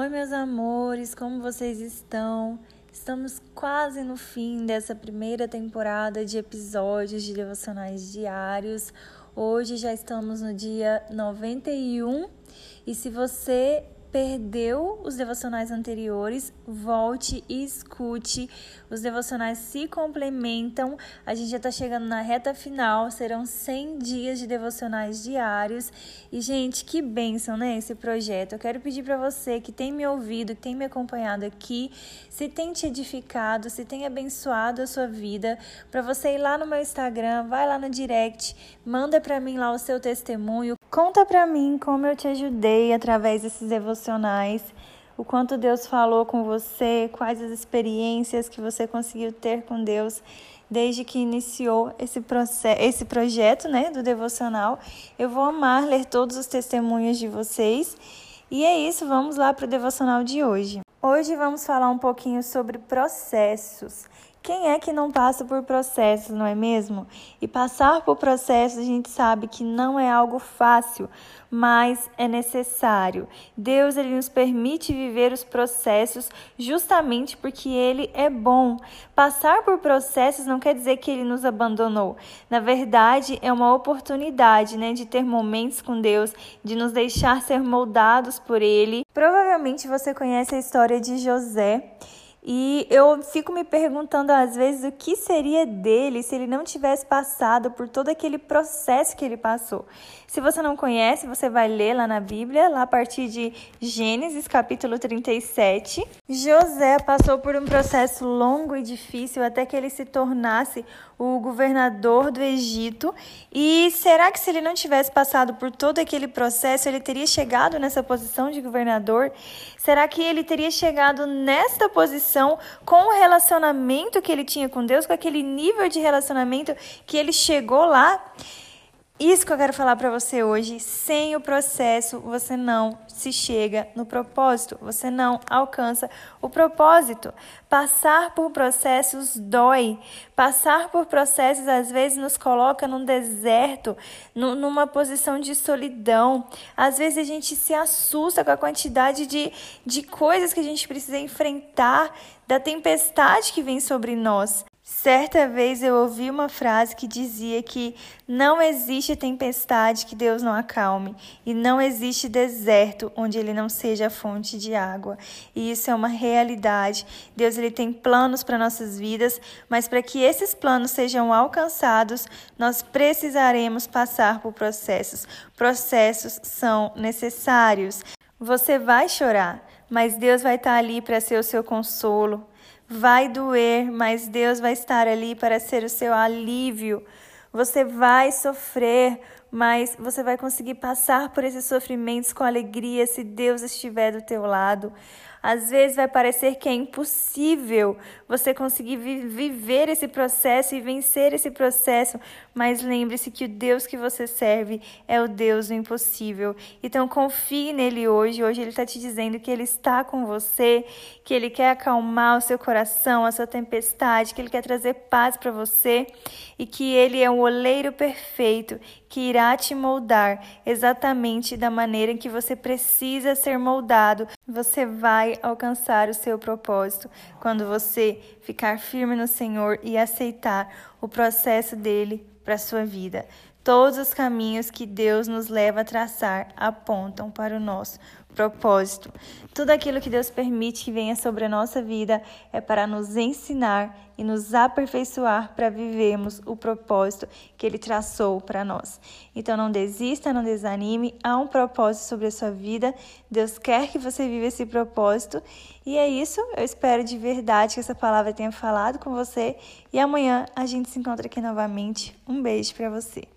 Oi, meus amores, como vocês estão? Estamos quase no fim dessa primeira temporada de episódios de devocionais diários. Hoje já estamos no dia 91 e se você perdeu os devocionais anteriores, volte e escute. Os devocionais se complementam. A gente já está chegando na reta final. Serão 100 dias de devocionais diários. E, gente, que bênção, né? Esse projeto. Eu quero pedir para você que tem me ouvido, que tem me acompanhado aqui, se tem te edificado, se tem abençoado a sua vida, para você ir lá no meu Instagram, vai lá no direct, manda para mim lá o seu testemunho. Conta para mim como eu te ajudei através desses devocionais, o quanto Deus falou com você, quais as experiências que você conseguiu ter com Deus desde que iniciou esse, processo, esse projeto né, do devocional. Eu vou amar ler todos os testemunhos de vocês. E é isso, vamos lá para o devocional de hoje. Hoje vamos falar um pouquinho sobre processos. Quem é que não passa por processos, não é mesmo? E passar por processos a gente sabe que não é algo fácil, mas é necessário. Deus ele nos permite viver os processos justamente porque ele é bom. Passar por processos não quer dizer que ele nos abandonou. Na verdade, é uma oportunidade, né, de ter momentos com Deus, de nos deixar ser moldados por ele. Provavelmente você conhece a história de José. E eu fico me perguntando às vezes o que seria dele se ele não tivesse passado por todo aquele processo que ele passou. Se você não conhece, você vai ler lá na Bíblia, lá a partir de Gênesis capítulo 37. José passou por um processo longo e difícil até que ele se tornasse o governador do Egito. E será que se ele não tivesse passado por todo aquele processo, ele teria chegado nessa posição de governador? Será que ele teria chegado nesta posição com o relacionamento que ele tinha com Deus, com aquele nível de relacionamento que ele chegou lá? Isso que eu quero falar para você hoje. Sem o processo, você não se chega no propósito, você não alcança o propósito. Passar por processos dói. Passar por processos às vezes nos coloca num deserto, numa posição de solidão. Às vezes a gente se assusta com a quantidade de, de coisas que a gente precisa enfrentar, da tempestade que vem sobre nós. Certa vez eu ouvi uma frase que dizia que não existe tempestade que Deus não acalme e não existe deserto onde ele não seja a fonte de água. E isso é uma realidade. Deus ele tem planos para nossas vidas, mas para que esses planos sejam alcançados, nós precisaremos passar por processos. Processos são necessários. Você vai chorar, mas Deus vai estar ali para ser o seu consolo. Vai doer, mas Deus vai estar ali para ser o seu alívio. Você vai sofrer, mas você vai conseguir passar por esses sofrimentos com alegria se Deus estiver do teu lado. Às vezes vai parecer que é impossível você conseguir viver esse processo e vencer esse processo, mas lembre-se que o Deus que você serve é o Deus do impossível. Então confie nele hoje. Hoje ele está te dizendo que ele está com você, que ele quer acalmar o seu coração, a sua tempestade, que ele quer trazer paz para você e que ele é o oleiro perfeito que irá te moldar exatamente da maneira que você precisa ser moldado. Você vai alcançar o seu propósito quando você ficar firme no Senhor e aceitar o processo dele para sua vida. Todos os caminhos que Deus nos leva a traçar apontam para o nosso propósito. Tudo aquilo que Deus permite que venha sobre a nossa vida é para nos ensinar e nos aperfeiçoar para vivermos o propósito que Ele traçou para nós. Então não desista, não desanime, há um propósito sobre a sua vida. Deus quer que você viva esse propósito. E é isso, eu espero de verdade que essa palavra tenha falado com você e amanhã a gente se encontra aqui novamente. Um beijo para você.